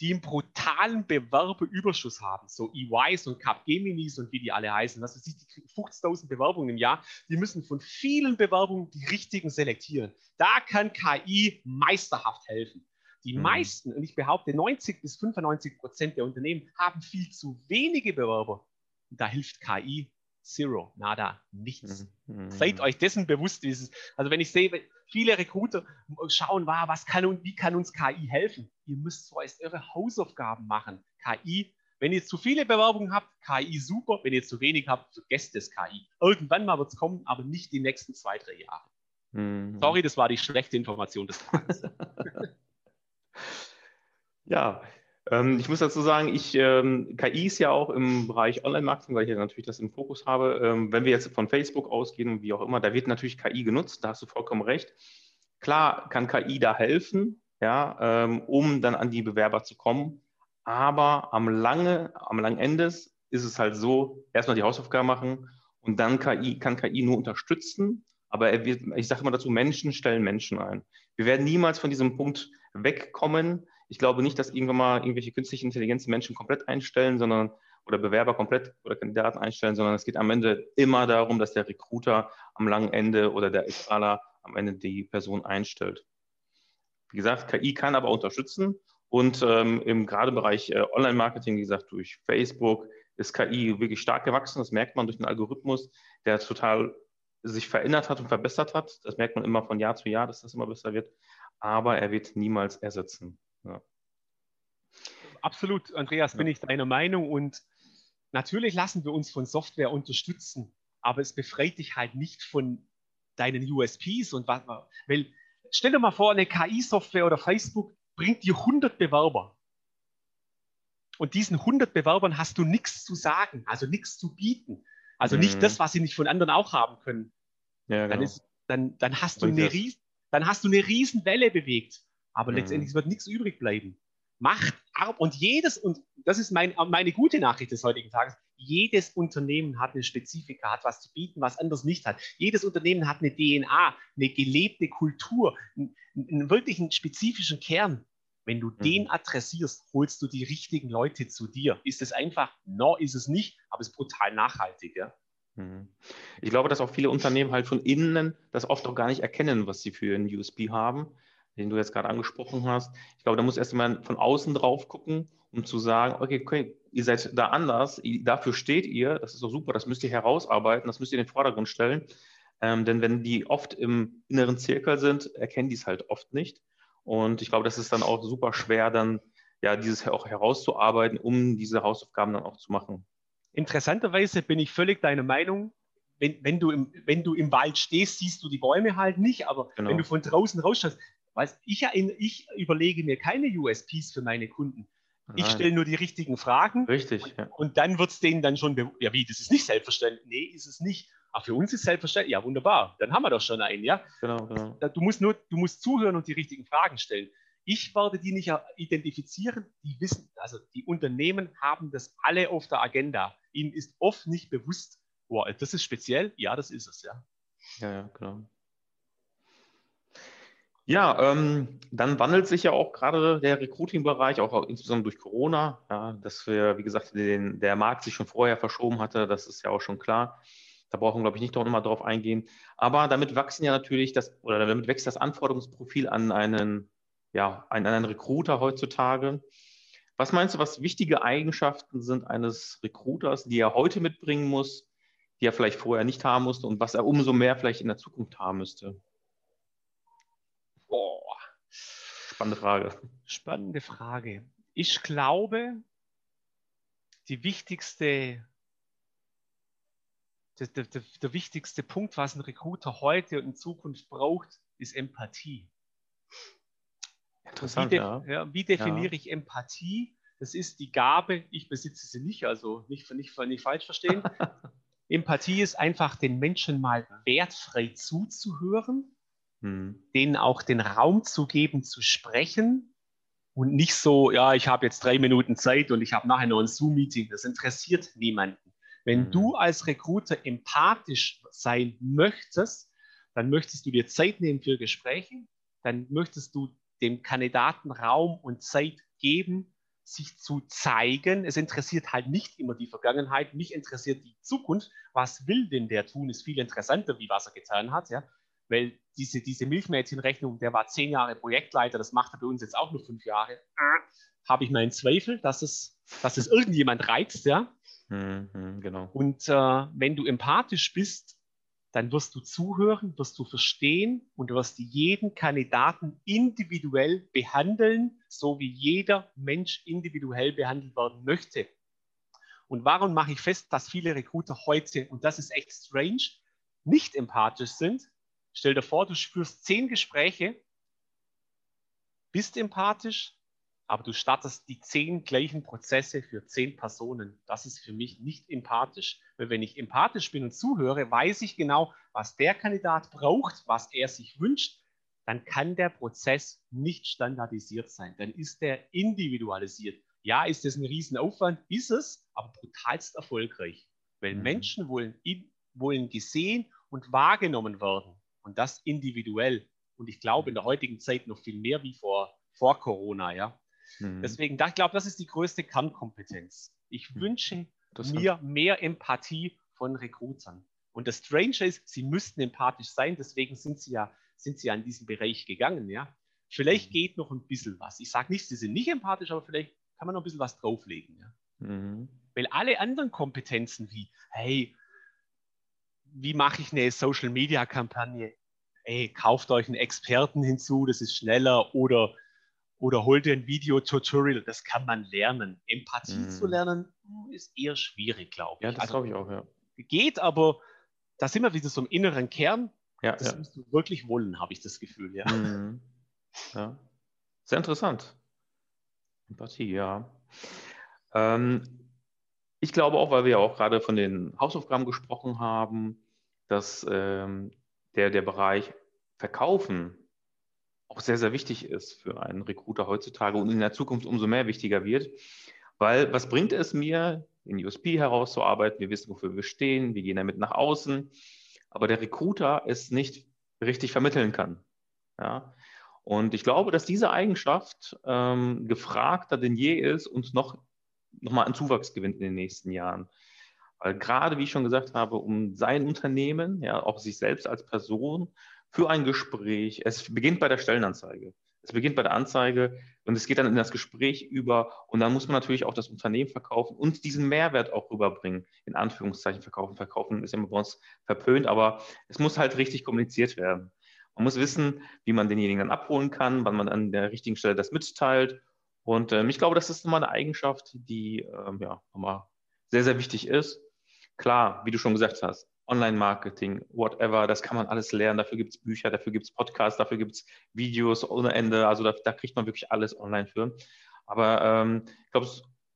die einen brutalen Bewerberüberschuss haben, so EYs und Capgeminis und wie die alle heißen. Was weiß ich, die kriegen 50.000 Bewerbungen im Jahr. Die müssen von vielen Bewerbungen die richtigen selektieren. Da kann KI meisterhaft helfen. Die mhm. meisten, und ich behaupte 90 bis 95 Prozent der Unternehmen haben viel zu wenige Bewerber. Und da hilft KI zero, nada, nichts. Mhm. Seid euch dessen bewusst. Dieses, also wenn ich sehe, viele Recruiter schauen, was kann und wie kann uns KI helfen? Ihr müsst zuerst eure Hausaufgaben machen. KI, wenn ihr zu viele Bewerbungen habt, KI super. Wenn ihr zu wenig habt, vergesst es KI. Irgendwann mal wird es kommen, aber nicht die nächsten zwei, drei Jahre. Mhm. Sorry, das war die schlechte Information des Tages. Ja, ich muss dazu sagen, ich, ähm, KI ist ja auch im Bereich Online-Marketing, weil ich ja natürlich das im Fokus habe. Ähm, wenn wir jetzt von Facebook ausgehen, wie auch immer, da wird natürlich KI genutzt, da hast du vollkommen recht. Klar kann KI da helfen, ja, ähm, um dann an die Bewerber zu kommen. Aber am lange, am langen Ende ist es halt so, erstmal die Hausaufgaben machen und dann KI, kann KI nur unterstützen. Aber wird, ich sage immer dazu, Menschen stellen Menschen ein. Wir werden niemals von diesem Punkt wegkommen. Ich glaube nicht, dass irgendwann mal irgendwelche künstliche Intelligenz Menschen komplett einstellen, sondern oder Bewerber komplett oder Kandidaten einstellen, sondern es geht am Ende immer darum, dass der Recruiter am langen Ende oder der HRler am Ende die Person einstellt. Wie gesagt, KI kann aber unterstützen und ähm, im gerade Bereich äh, Online-Marketing, wie gesagt, durch Facebook ist KI wirklich stark gewachsen. Das merkt man durch den Algorithmus, der total sich verändert hat und verbessert hat. Das merkt man immer von Jahr zu Jahr, dass das immer besser wird aber er wird niemals ersetzen. Ja. Absolut, Andreas, bin ich deiner Meinung und natürlich lassen wir uns von Software unterstützen, aber es befreit dich halt nicht von deinen USPs und was, weil stell dir mal vor, eine KI-Software oder Facebook bringt dir 100 Bewerber. Und diesen 100 Bewerbern hast du nichts zu sagen, also nichts zu bieten. Also mhm. nicht das, was sie nicht von anderen auch haben können. Ja, genau. dann, ist, dann, dann hast du eine riesen dann hast du eine Riesenwelle bewegt. Aber mhm. letztendlich wird nichts übrig bleiben. Macht ab und jedes, und das ist mein, meine gute Nachricht des heutigen Tages, jedes Unternehmen hat eine Spezifika, hat was zu bieten, was anderes nicht hat. Jedes Unternehmen hat eine DNA, eine gelebte Kultur, einen, einen wirklichen spezifischen Kern. Wenn du mhm. den adressierst, holst du die richtigen Leute zu dir. Ist es einfach? No, ist es nicht, aber es ist brutal nachhaltig. Ja? Mhm. Ich glaube, dass auch viele Unternehmen halt von innen das oft auch gar nicht erkennen, was sie für einen USB haben, den du jetzt gerade angesprochen hast. Ich glaube, da muss erst mal von außen drauf gucken, um zu sagen, okay, okay, ihr seid da anders, dafür steht ihr, das ist doch super, das müsst ihr herausarbeiten, das müsst ihr in den Vordergrund stellen. Ähm, denn wenn die oft im inneren Zirkel sind, erkennen die es halt oft nicht. Und ich glaube, das ist dann auch super schwer, dann ja dieses auch herauszuarbeiten, um diese Hausaufgaben dann auch zu machen. Interessanterweise bin ich völlig deiner Meinung. Wenn, wenn, du im, wenn du im Wald stehst, siehst du die Bäume halt nicht, aber genau. wenn du von draußen rausschaust, weiß, ich, ich überlege mir keine USPs für meine Kunden. Nein. Ich stelle nur die richtigen Fragen. Richtig. Und, ja. und dann wird es denen dann schon, ja, wie, das ist nicht selbstverständlich. Nee, ist es nicht. Ach, für uns ist selbstverständlich. Ja, wunderbar. Dann haben wir doch schon einen, ja. Genau, genau. Du musst nur, du musst zuhören und die richtigen Fragen stellen. Ich werde die nicht identifizieren. Die wissen, also die Unternehmen haben das alle auf der Agenda. Ihnen ist oft nicht bewusst, boah, das ist speziell. Ja, das ist es, ja. Ja, ja, genau. Ja, ähm, dann wandelt sich ja auch gerade der Recruiting-Bereich, auch insbesondere durch Corona, ja, dass wir, wie gesagt, den, der Markt sich schon vorher verschoben hatte, das ist ja auch schon klar. Da brauchen wir, glaube ich, nicht noch mal drauf eingehen. Aber damit wachsen ja natürlich das, oder damit wächst das Anforderungsprofil an einen, ja, an einen Recruiter heutzutage. Was meinst du, was wichtige Eigenschaften sind eines Recruiters, die er heute mitbringen muss, die er vielleicht vorher nicht haben musste und was er umso mehr vielleicht in der Zukunft haben müsste? Spannende Frage. Spannende Frage. Ich glaube, die wichtigste, der, der, der, wichtigste Punkt, was ein Recruiter heute und in Zukunft braucht, ist Empathie. Interessant, wie, ja. ja. Wie definiere ja. ich Empathie? Das ist die Gabe, ich besitze sie nicht, also nicht, nicht, nicht falsch verstehen. Empathie ist einfach, den Menschen mal wertfrei zuzuhören hm. denen auch den Raum zu geben, zu sprechen und nicht so, ja, ich habe jetzt drei Minuten Zeit und ich habe nachher noch ein Zoom-Meeting. Das interessiert niemanden. Wenn hm. du als Recruiter empathisch sein möchtest, dann möchtest du dir Zeit nehmen für Gespräche, dann möchtest du dem Kandidaten Raum und Zeit geben, sich zu zeigen. Es interessiert halt nicht immer die Vergangenheit, mich interessiert die Zukunft. Was will denn der tun, ist viel interessanter, wie was er getan hat. Ja? Weil diese, diese Milchmädchenrechnung, der war zehn Jahre Projektleiter, das macht er bei uns jetzt auch nur fünf Jahre. Habe ich meinen Zweifel, dass es, dass es irgendjemand reizt, ja. Mhm, genau. Und äh, wenn du empathisch bist, dann wirst du zuhören, wirst du verstehen und du wirst jeden Kandidaten individuell behandeln, so wie jeder Mensch individuell behandelt werden möchte. Und warum mache ich fest, dass viele Recruiter heute, und das ist echt strange, nicht empathisch sind? Stell dir vor, du führst zehn Gespräche, bist empathisch, aber du startest die zehn gleichen Prozesse für zehn Personen. Das ist für mich nicht empathisch. Weil wenn ich empathisch bin und zuhöre, weiß ich genau, was der Kandidat braucht, was er sich wünscht, dann kann der Prozess nicht standardisiert sein. Dann ist der individualisiert. Ja, ist das ein Riesenaufwand? Ist es, aber brutalst erfolgreich. Weil mhm. Menschen wollen, wollen gesehen und wahrgenommen werden. Und das individuell. Und ich glaube in der heutigen Zeit noch viel mehr wie vor, vor Corona, ja. Mhm. Deswegen, ich glaube, das ist die größte Kernkompetenz. Ich mhm. wünsche mir mehr Empathie von Recruitern. Und das Strange ist, sie müssten empathisch sein, deswegen sind sie ja, sind sie ja in diesen Bereich gegangen, ja. Vielleicht mhm. geht noch ein bisschen was. Ich sage nicht, sie sind nicht empathisch, aber vielleicht kann man noch ein bisschen was drauflegen, ja. Mhm. Weil alle anderen Kompetenzen wie, hey, wie mache ich eine Social Media Kampagne? Ey, kauft euch einen Experten hinzu, das ist schneller oder oder holt ihr ein Video-Tutorial, das kann man lernen. Empathie mm. zu lernen hm, ist eher schwierig, glaube ich. Ja, das also, glaube ich auch, ja. Geht, aber da sind wir wieder so im inneren Kern. Ja, das ja. musst du wirklich wollen, habe ich das Gefühl, ja. Mm. ja. Sehr interessant. Empathie, ja. Ähm, ich glaube auch, weil wir ja auch gerade von den Hausaufgaben gesprochen haben, dass ähm, der, der Bereich Verkaufen auch sehr, sehr wichtig ist für einen Recruiter heutzutage und in der Zukunft umso mehr wichtiger wird. Weil was bringt es mir, in USP herauszuarbeiten? Wir wissen, wofür wir stehen, wir gehen damit nach außen, aber der Recruiter es nicht richtig vermitteln kann. Ja? Und ich glaube, dass diese Eigenschaft ähm, gefragter denn je ist und noch, noch mal an Zuwachs gewinnt in den nächsten Jahren. Weil gerade, wie ich schon gesagt habe, um sein Unternehmen, ja, auch sich selbst als Person für ein Gespräch, es beginnt bei der Stellenanzeige. Es beginnt bei der Anzeige und es geht dann in das Gespräch über und dann muss man natürlich auch das Unternehmen verkaufen und diesen Mehrwert auch rüberbringen. In Anführungszeichen verkaufen. Verkaufen ist ja bei uns verpönt, aber es muss halt richtig kommuniziert werden. Man muss wissen, wie man denjenigen dann abholen kann, wann man an der richtigen Stelle das mitteilt. Und ähm, ich glaube, das ist nochmal eine Eigenschaft, die ähm, ja, nochmal sehr, sehr wichtig ist. Klar, wie du schon gesagt hast, Online-Marketing, whatever, das kann man alles lernen. Dafür gibt es Bücher, dafür gibt es Podcasts, dafür gibt es Videos ohne Ende. Also da, da, kriegt man wirklich alles online für. Aber ähm, ich glaube,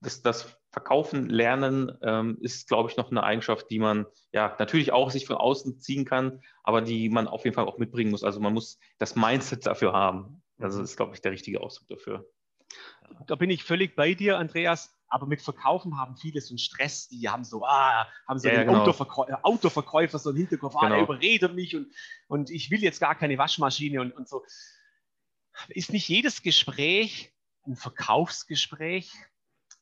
das, das Verkaufen, Lernen ähm, ist, glaube ich, noch eine Eigenschaft, die man ja natürlich auch sich von außen ziehen kann, aber die man auf jeden Fall auch mitbringen muss. Also man muss das Mindset dafür haben. Also das ist, glaube ich, der richtige Ausdruck dafür. Da bin ich völlig bei dir, Andreas aber mit Verkaufen haben viele so einen Stress, die haben so, ah, haben so ja, den genau. Autoverkäu Autoverkäufer so im Hinterkopf, ah, genau. der überredet mich und, und ich will jetzt gar keine Waschmaschine und, und so. ist nicht jedes Gespräch ein Verkaufsgespräch?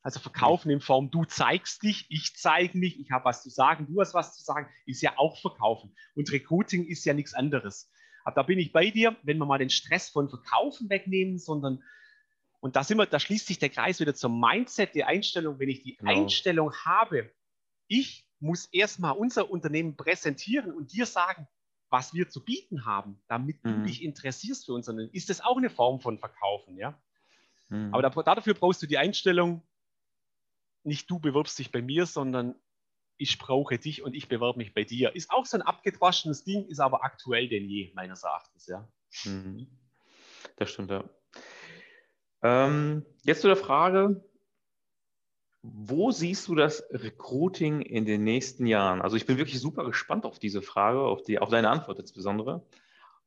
Also Verkaufen in Form, du zeigst dich, ich zeige mich, ich habe was zu sagen, du hast was zu sagen, ist ja auch Verkaufen. Und Recruiting ist ja nichts anderes. Aber da bin ich bei dir, wenn wir mal den Stress von Verkaufen wegnehmen, sondern und da, sind wir, da schließt sich der Kreis wieder zum Mindset, die Einstellung. Wenn ich die genau. Einstellung habe, ich muss erstmal unser Unternehmen präsentieren und dir sagen, was wir zu bieten haben, damit mhm. du dich interessierst für uns, dann ist das auch eine Form von Verkaufen, ja. Mhm. Aber da, dafür brauchst du die Einstellung, nicht du bewirbst dich bei mir, sondern ich brauche dich und ich bewerbe mich bei dir. Ist auch so ein abgedroschenes Ding, ist aber aktuell denn je, meines Erachtens, ja. Mhm. Das stimmt, ja. Ähm, jetzt zu der Frage, wo siehst du das Recruiting in den nächsten Jahren? Also ich bin wirklich super gespannt auf diese Frage, auf, die, auf deine Antwort insbesondere,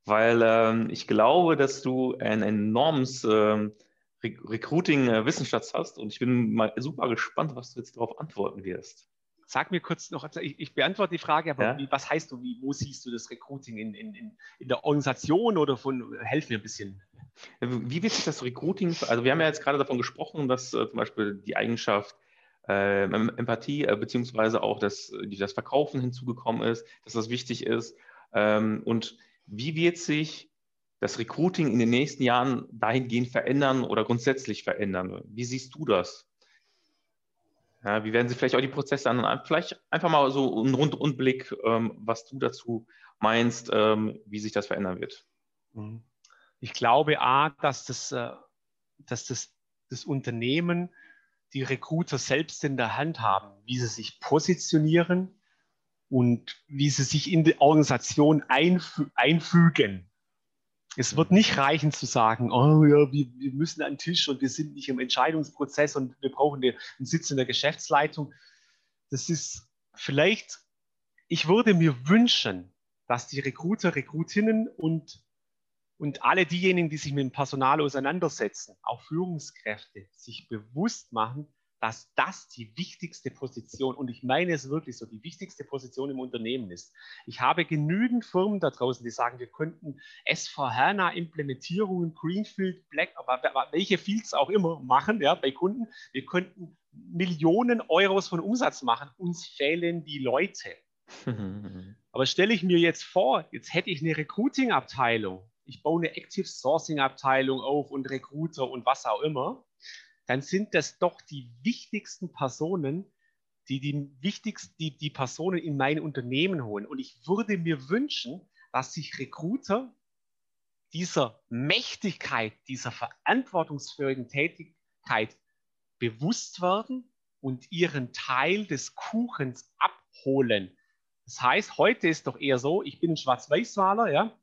weil ähm, ich glaube, dass du ein enormes ähm, Re Recruiting-Wissensschatz hast und ich bin mal super gespannt, was du jetzt darauf antworten wirst. Sag mir kurz noch, also ich, ich beantworte die Frage, aber ja? wie, was heißt du, wie, wo siehst du das Recruiting in, in, in, in der Organisation oder von, helf mir ein bisschen. Wie wird sich das Recruiting, also wir haben ja jetzt gerade davon gesprochen, dass äh, zum Beispiel die Eigenschaft äh, Empathie äh, beziehungsweise auch das, das Verkaufen hinzugekommen ist, dass das wichtig ist. Ähm, und wie wird sich das Recruiting in den nächsten Jahren dahingehend verändern oder grundsätzlich verändern? Wie siehst du das? Ja, wie werden sich vielleicht auch die Prozesse an? Vielleicht einfach mal so einen Rundumblick, ähm, was du dazu meinst, ähm, wie sich das verändern wird. Mhm. Ich glaube, A, dass das, äh, dass das, das Unternehmen die Recruiter selbst in der Hand haben, wie sie sich positionieren und wie sie sich in die Organisation einfü einfügen. Es wird nicht reichen zu sagen, oh ja, wir, wir, müssen an den Tisch und wir sind nicht im Entscheidungsprozess und wir brauchen den, einen Sitz in der Geschäftsleitung. Das ist vielleicht, ich würde mir wünschen, dass die Recruiter, Rekrutinnen und und alle diejenigen, die sich mit dem Personal auseinandersetzen, auch Führungskräfte, sich bewusst machen, dass das die wichtigste Position, und ich meine es wirklich so, die wichtigste Position im Unternehmen ist. Ich habe genügend Firmen da draußen, die sagen, wir könnten S4HANA-Implementierungen, Greenfield, Black, aber welche Fields auch immer machen, ja, bei Kunden. Wir könnten Millionen Euros von Umsatz machen. Uns fehlen die Leute. aber stelle ich mir jetzt vor, jetzt hätte ich eine Recruiting-Abteilung ich baue eine Active Sourcing Abteilung auf und Recruiter und was auch immer, dann sind das doch die wichtigsten Personen, die die wichtigsten, die, die Personen in mein Unternehmen holen. Und ich würde mir wünschen, dass sich Recruiter dieser Mächtigkeit, dieser verantwortungsfähigen Tätigkeit bewusst werden und ihren Teil des Kuchens abholen. Das heißt, heute ist doch eher so, ich bin ein Schwarz-Weiß-Wahler, ja,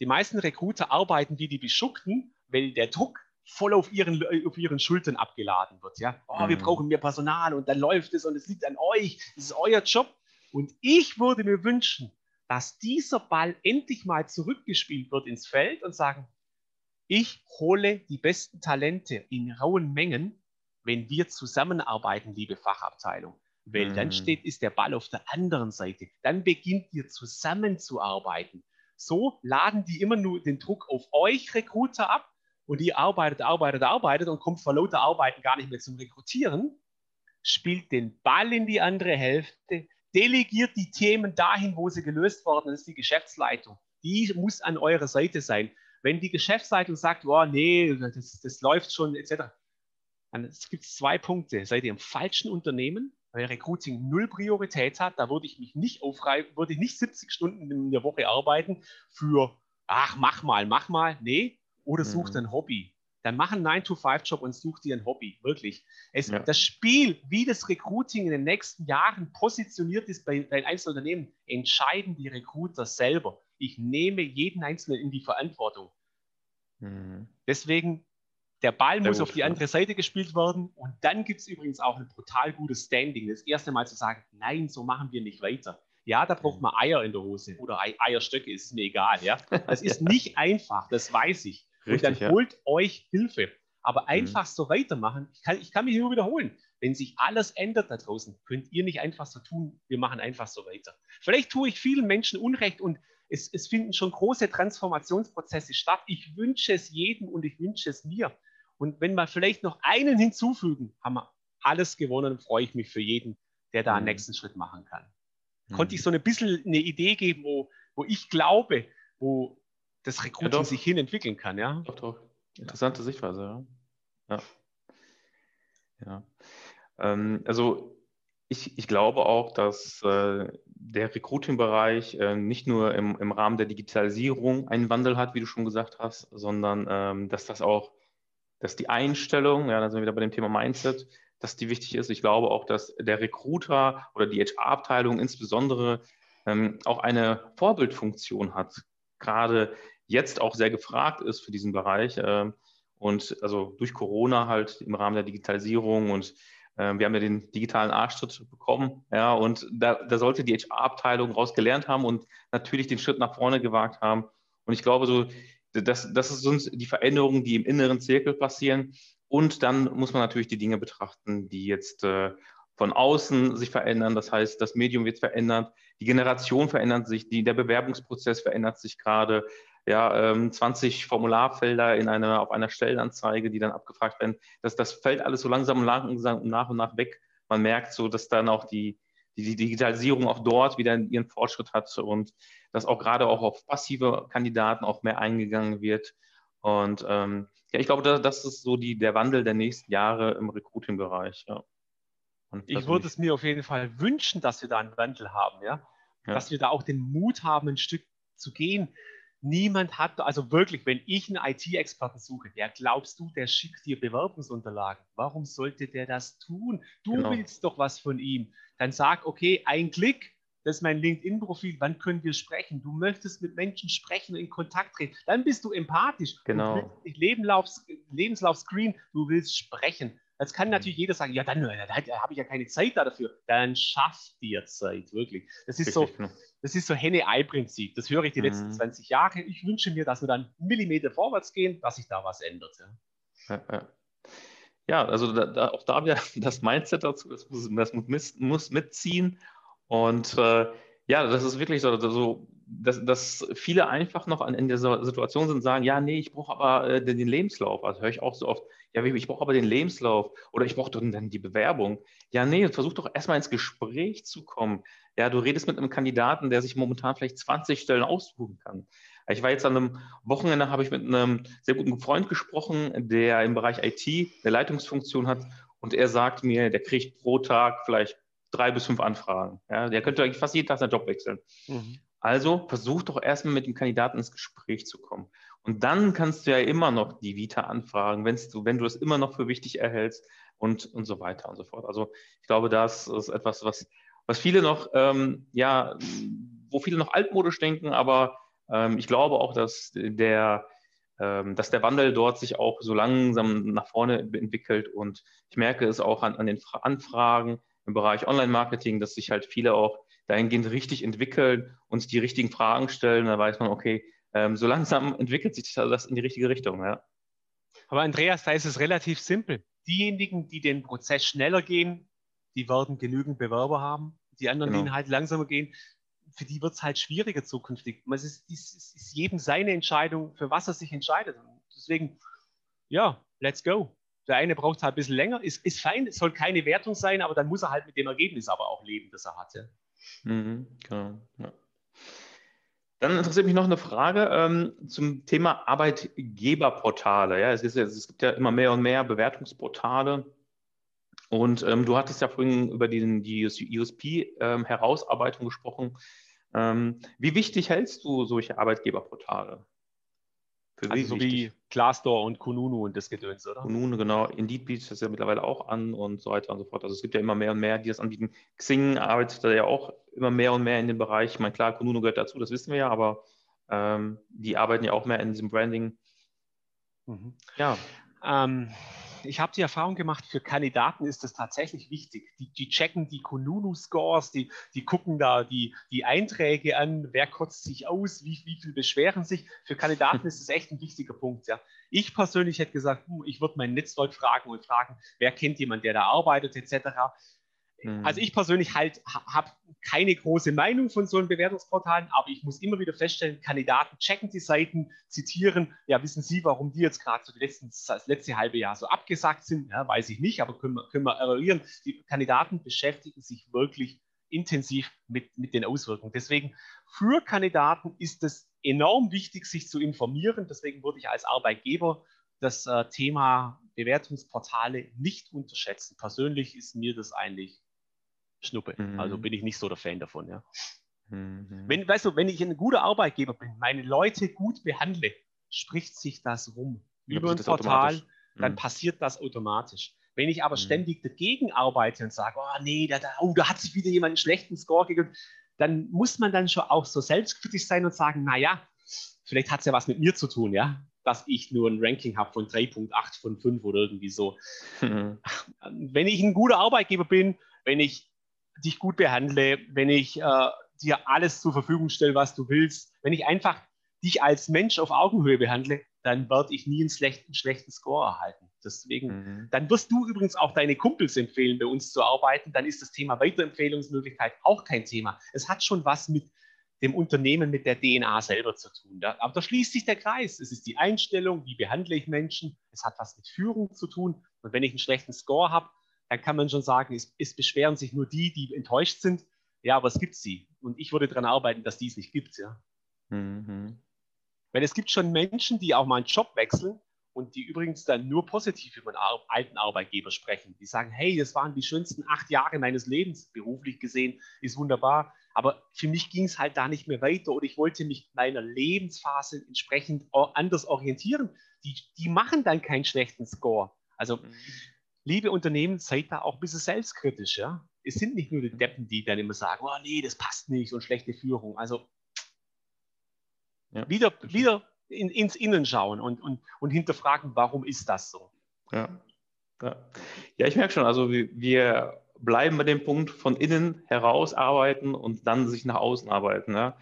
die meisten Recruiter arbeiten wie die Beschuckten, weil der Druck voll auf ihren, auf ihren Schultern abgeladen wird. Ja? Oh, wir mhm. brauchen mehr Personal und dann läuft es und es liegt an euch, das ist euer Job. Und ich würde mir wünschen, dass dieser Ball endlich mal zurückgespielt wird ins Feld und sagen, ich hole die besten Talente in rauen Mengen, wenn wir zusammenarbeiten, liebe Fachabteilung. Weil mhm. dann steht, ist der Ball auf der anderen Seite. Dann beginnt ihr zusammenzuarbeiten. So laden die immer nur den Druck auf euch Recruiter ab und ihr arbeitet, arbeitet, arbeitet und kommt vor lauter Arbeiten gar nicht mehr zum Rekrutieren, spielt den Ball in die andere Hälfte, delegiert die Themen dahin, wo sie gelöst worden ist die Geschäftsleitung. Die muss an eurer Seite sein. Wenn die Geschäftsleitung sagt, oh, nee, das, das läuft schon, etc., dann gibt es zwei Punkte. Seid ihr im falschen Unternehmen weil Recruiting null Priorität hat, da würde ich mich nicht aufreiben, würde ich nicht 70 Stunden in der Woche arbeiten für, ach, mach mal, mach mal, nee, oder such mhm. ein Hobby. Dann mach einen 9-to-5-Job und such dir ein Hobby, wirklich. Es, ja. Das Spiel, wie das Recruiting in den nächsten Jahren positioniert ist bei, bei einzelnen Unternehmen, entscheiden die Recruiter selber. Ich nehme jeden Einzelnen in die Verantwortung. Mhm. Deswegen der Ball Sehr muss gut, auf die ja. andere Seite gespielt werden. Und dann gibt es übrigens auch ein brutal gutes Standing. Das erste Mal zu sagen, nein, so machen wir nicht weiter. Ja, da braucht man Eier in der Hose oder Eierstöcke, ist mir egal. Ja, das ist nicht einfach, das weiß ich. Richtig, und dann ja. holt euch Hilfe. Aber mhm. einfach mhm. so weitermachen, ich kann, ich kann mich nur wiederholen. Wenn sich alles ändert da draußen, könnt ihr nicht einfach so tun, wir machen einfach so weiter. Vielleicht tue ich vielen Menschen Unrecht und es, es finden schon große Transformationsprozesse statt. Ich wünsche es jedem und ich wünsche es mir. Und wenn wir vielleicht noch einen hinzufügen, haben wir alles gewonnen, freue ich mich für jeden, der da einen mhm. nächsten Schritt machen kann. Mhm. Konnte ich so ein bisschen eine Idee geben, wo, wo ich glaube, wo das Recruiting ja, sich hin entwickeln kann, ja? Doch, doch. Interessante Sichtweise, ja. Ja. ja. Ähm, also ich, ich, glaube auch, dass äh, der Recruiting-Bereich äh, nicht nur im, im, Rahmen der Digitalisierung einen Wandel hat, wie du schon gesagt hast, sondern ähm, dass das auch, dass die Einstellung, ja, da sind wir wieder bei dem Thema Mindset, dass die wichtig ist. Ich glaube auch, dass der Recruiter oder die HR-Abteilung insbesondere ähm, auch eine Vorbildfunktion hat, gerade jetzt auch sehr gefragt ist für diesen Bereich. Äh, und also durch Corona halt im Rahmen der Digitalisierung und äh, wir haben ja den digitalen Arschtritt bekommen, ja, und da, da sollte die HR-Abteilung raus gelernt haben und natürlich den Schritt nach vorne gewagt haben. Und ich glaube, so, das, das ist uns die Veränderungen, die im inneren Zirkel passieren. Und dann muss man natürlich die Dinge betrachten, die jetzt äh, von außen sich verändern. Das heißt, das Medium wird verändert, die Generation verändert sich, die, der Bewerbungsprozess verändert sich gerade ja, ähm, 20 Formularfelder in einer, auf einer Stellenanzeige, die dann abgefragt werden. Das, das fällt alles so langsam und langsam nach und nach weg. Man merkt so, dass dann auch die, die Digitalisierung auch dort wieder ihren Fortschritt hat und dass auch gerade auch auf passive Kandidaten auch mehr eingegangen wird. Und ähm, ja, ich glaube, das, das ist so die, der Wandel der nächsten Jahre im Recruiting-Bereich. Ja. ich würde es mir auf jeden Fall wünschen, dass wir da einen Wandel haben, ja? ja. Dass wir da auch den Mut haben, ein Stück zu gehen. Niemand hat, also wirklich, wenn ich einen IT-Experten suche, wer glaubst du, der schickt dir Bewerbungsunterlagen? Warum sollte der das tun? Du genau. willst doch was von ihm. Dann sag, okay, ein Klick, das ist mein LinkedIn-Profil, wann können wir sprechen? Du möchtest mit Menschen sprechen, in Kontakt treten. Dann bist du empathisch. Genau. Du willst Lebenslauf, Lebenslauf screen, du willst sprechen. Jetzt kann natürlich jeder sagen, ja, dann, dann, dann habe ich ja keine Zeit dafür. Dann schaff dir Zeit, wirklich. Das ist Richtig, so, genau. Das ist so Henne-Ei-Prinzip. Das höre ich die mhm. letzten 20 Jahre. Ich wünsche mir, dass wir dann Millimeter vorwärts gehen, dass sich da was ändert. Ja, ja. ja also da, da, auch da wieder das Mindset dazu, das muss, das muss, muss mitziehen. Und äh, ja, das ist wirklich so, so dass, dass viele einfach noch an, in dieser Situation sind und sagen, ja, nee, ich brauche aber äh, den, den, Lebenslauf. Also höre ich auch so oft, ja, ich brauche aber den Lebenslauf oder ich brauche dann die Bewerbung. Ja, nee, versuch doch erstmal ins Gespräch zu kommen. Ja, du redest mit einem Kandidaten, der sich momentan vielleicht 20 Stellen aussuchen kann. Ich war jetzt an einem Wochenende, habe ich mit einem sehr guten Freund gesprochen, der im Bereich IT eine Leitungsfunktion hat und er sagt mir, der kriegt pro Tag vielleicht drei bis fünf Anfragen. Ja, der könnte eigentlich fast jeden Tag seinen Job wechseln. Mhm. Also versuch doch erstmal mit dem Kandidaten ins Gespräch zu kommen. Und dann kannst du ja immer noch die Vita anfragen, du, wenn du es immer noch für wichtig erhältst und, und so weiter und so fort. Also ich glaube, das ist etwas, was, was viele noch, ähm, ja, wo viele noch altmodisch denken, aber ähm, ich glaube auch, dass der, ähm, dass der Wandel dort sich auch so langsam nach vorne entwickelt. Und ich merke es auch an, an den Anfragen im Bereich Online-Marketing, dass sich halt viele auch dahingehend richtig entwickeln und die richtigen Fragen stellen. Da weiß man, okay, ähm, so langsam entwickelt sich das in die richtige Richtung. Ja. Aber Andreas, da ist es relativ simpel. Diejenigen, die den Prozess schneller gehen, die werden genügend Bewerber haben. Die anderen, genau. die halt langsamer gehen, für die wird es halt schwieriger zukünftig. Es ist, es ist jedem seine Entscheidung, für was er sich entscheidet. Und deswegen, ja, let's go. Der eine braucht halt ein bisschen länger, ist, ist fein, es soll keine Wertung sein, aber dann muss er halt mit dem Ergebnis aber auch leben, das er hatte. Mhm, genau. Ja. Dann interessiert mich noch eine Frage ähm, zum Thema Arbeitgeberportale. Ja, es, ist, es, gibt ja immer mehr und mehr Bewertungsportale. Und ähm, du hattest ja vorhin über den, die USP-Herausarbeitung ähm, gesprochen. Ähm, wie wichtig hältst du solche Arbeitgeberportale? Für also so wie Glassdoor und Kununu und das Gedöns, oder? Kununu, genau. Indeed bietet das ja mittlerweile auch an und so weiter und so fort. Also es gibt ja immer mehr und mehr, die das anbieten. Xing arbeitet da ja auch immer mehr und mehr in dem Bereich. Ich meine, klar, Kununu gehört dazu, das wissen wir ja, aber ähm, die arbeiten ja auch mehr in diesem Branding. Mhm. Ja. Ähm, ich habe die Erfahrung gemacht, für Kandidaten ist das tatsächlich wichtig. Die, die checken die Kununu-Scores, die, die gucken da die, die Einträge an, wer kotzt sich aus, wie, wie viel beschweren sich. Für Kandidaten ist das echt ein wichtiger Punkt. Ja. Ich persönlich hätte gesagt, hm, ich würde mein Netzwerk fragen und fragen, wer kennt jemanden, der da arbeitet, etc. Mhm. Also ich persönlich halt habe keine große Meinung von so einem Bewertungsportalen, aber ich muss immer wieder feststellen, Kandidaten checken die Seiten, zitieren, ja, wissen Sie, warum die jetzt gerade so die letzten, das letzte halbe Jahr so abgesagt sind? Ja, weiß ich nicht, aber können wir, können wir eruieren. Die Kandidaten beschäftigen sich wirklich intensiv mit, mit den Auswirkungen. Deswegen für Kandidaten ist es enorm wichtig, sich zu informieren. Deswegen würde ich als Arbeitgeber das äh, Thema Bewertungsportale nicht unterschätzen. Persönlich ist mir das eigentlich Schnuppe. Mhm. Also bin ich nicht so der Fan davon. Ja. Mhm. Wenn, weißt du, wenn ich ein guter Arbeitgeber bin, meine Leute gut behandle, spricht sich das rum ja, über ein Portal, dann mhm. passiert das automatisch. Wenn ich aber mhm. ständig dagegen arbeite und sage, oh nee, da, da, oh, da hat sich wieder jemand einen schlechten Score gegeben, dann muss man dann schon auch so selbstkritisch sein und sagen, naja, vielleicht hat es ja was mit mir zu tun, ja, dass ich nur ein Ranking habe von 3.8 von 5 oder irgendwie so. Mhm. Wenn ich ein guter Arbeitgeber bin, wenn ich dich gut behandle, wenn ich äh, dir alles zur Verfügung stelle, was du willst, wenn ich einfach dich als Mensch auf Augenhöhe behandle, dann werde ich nie einen schlechten, schlechten Score erhalten. Deswegen, mhm. dann wirst du übrigens auch deine Kumpels empfehlen, bei uns zu arbeiten. Dann ist das Thema Weiterempfehlungsmöglichkeit auch kein Thema. Es hat schon was mit dem Unternehmen, mit der DNA selber zu tun. Aber da schließt sich der Kreis. Es ist die Einstellung, wie behandle ich Menschen. Es hat was mit Führung zu tun. Und wenn ich einen schlechten Score habe, dann kann man schon sagen, es, es beschweren sich nur die, die enttäuscht sind. Ja, aber es gibt sie. Und ich würde daran arbeiten, dass die es nicht gibt. Ja. Mhm. Weil es gibt schon Menschen, die auch mal einen Job wechseln und die übrigens dann nur positiv über einen alten Arbeitgeber sprechen. Die sagen, hey, das waren die schönsten acht Jahre meines Lebens, beruflich gesehen, ist wunderbar. Aber für mich ging es halt da nicht mehr weiter oder ich wollte mich meiner Lebensphase entsprechend anders orientieren. Die, die machen dann keinen schlechten Score. Also, mhm. Liebe Unternehmen, seid da auch ein bisschen selbstkritisch. Ja? Es sind nicht nur die Deppen, die dann immer sagen, oh nee, das passt nicht und schlechte Führung. Also, ja. wieder, wieder in, ins Innen schauen und, und, und hinterfragen, warum ist das so? Ja, ja. ja ich merke schon, also wir, bleiben bei dem Punkt von innen heraus arbeiten und dann sich nach außen arbeiten. Ja?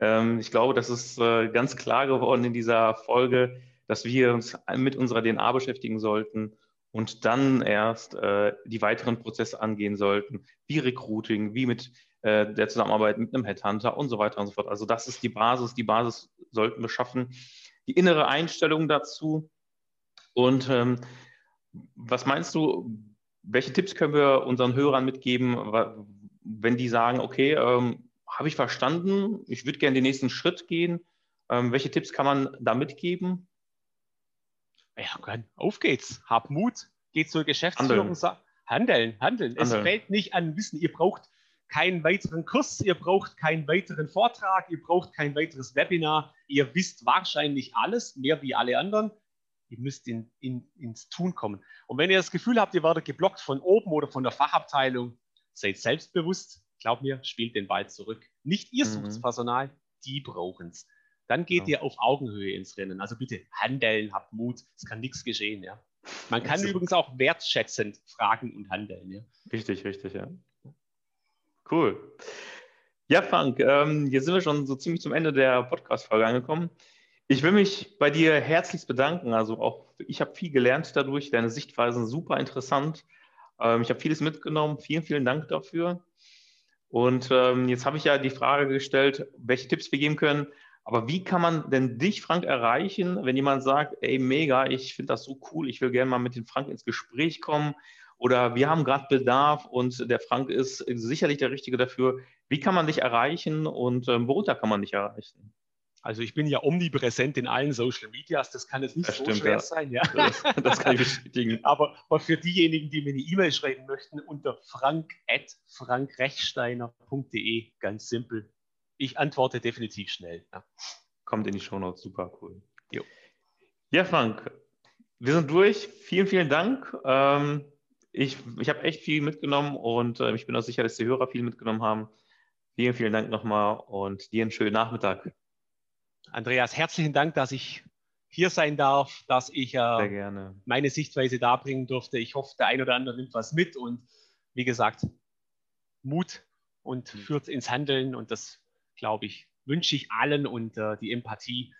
Ähm, ich glaube, das ist äh, ganz klar geworden in dieser Folge, dass wir uns mit unserer DNA beschäftigen sollten und dann erst äh, die weiteren Prozesse angehen sollten, wie Recruiting, wie mit äh, der Zusammenarbeit mit einem Headhunter und so weiter und so fort. Also das ist die Basis. Die Basis sollten wir schaffen. Die innere Einstellung dazu. Und ähm, was meinst du, welche Tipps können wir unseren Hörern mitgeben, wenn die sagen, okay, ähm, habe ich verstanden, ich würde gerne den nächsten Schritt gehen. Ähm, welche Tipps kann man da mitgeben? Ja, auf geht's. Hab Mut, geht zur Geschäftsführung. Handeln, handeln. handeln. Es fällt nicht an Wissen. Ihr braucht keinen weiteren Kurs, ihr braucht keinen weiteren Vortrag, ihr braucht kein weiteres Webinar. Ihr wisst wahrscheinlich alles, mehr wie alle anderen. Ihr müsst in, in, ins Tun kommen. Und wenn ihr das Gefühl habt, ihr werdet geblockt von oben oder von der Fachabteilung, seid selbstbewusst. Glaubt mir, spielt den Ball zurück. Nicht ihr sucht mhm. Personal, die brauchen es. Dann geht ja. ihr auf Augenhöhe ins Rennen. Also bitte handeln, habt Mut, es kann nichts geschehen. Ja. Man kann also. übrigens auch wertschätzend fragen und handeln. Ja. Richtig, richtig, ja. Cool. Ja, Frank, ähm, hier sind wir schon so ziemlich zum Ende der Podcast-Folge angekommen. Ich will mich bei dir herzlichst bedanken. Also auch ich habe viel gelernt dadurch. Deine Sichtweisen super interessant. Ähm, ich habe vieles mitgenommen. Vielen, vielen Dank dafür. Und ähm, jetzt habe ich ja die Frage gestellt, welche Tipps wir geben können. Aber wie kann man denn dich, Frank, erreichen, wenn jemand sagt, ey, mega, ich finde das so cool, ich will gerne mal mit dem Frank ins Gespräch kommen oder wir haben gerade Bedarf und der Frank ist sicherlich der Richtige dafür. Wie kann man dich erreichen und ähm, worunter kann man dich erreichen? Also ich bin ja omnipräsent in allen Social Medias, das kann jetzt nicht das so stimmt, schwer ja. sein. Ja. Das, das, kann ich bestätigen. aber, aber, für diejenigen, die mir eine E-Mail schreiben möchten, unter frank.frankrechsteiner.de, ganz simpel. Ich antworte definitiv schnell. Ja. Kommt in die Show Notes, super cool. Jo. Ja, Frank, wir sind durch. Vielen, vielen Dank. Ähm, ich ich habe echt viel mitgenommen und äh, ich bin auch sicher, dass die Hörer viel mitgenommen haben. Vielen, vielen Dank nochmal und dir einen schönen Nachmittag. Andreas, herzlichen Dank, dass ich hier sein darf, dass ich äh, meine Sichtweise darbringen durfte. Ich hoffe, der ein oder andere nimmt was mit und wie gesagt, Mut und mhm. führt ins Handeln und das, glaube ich, wünsche ich allen und äh, die Empathie,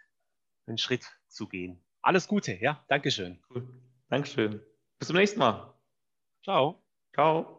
einen Schritt zu gehen. Alles Gute, ja, Dankeschön. Cool. Dankeschön. Bis zum nächsten Mal. Ciao. Ciao.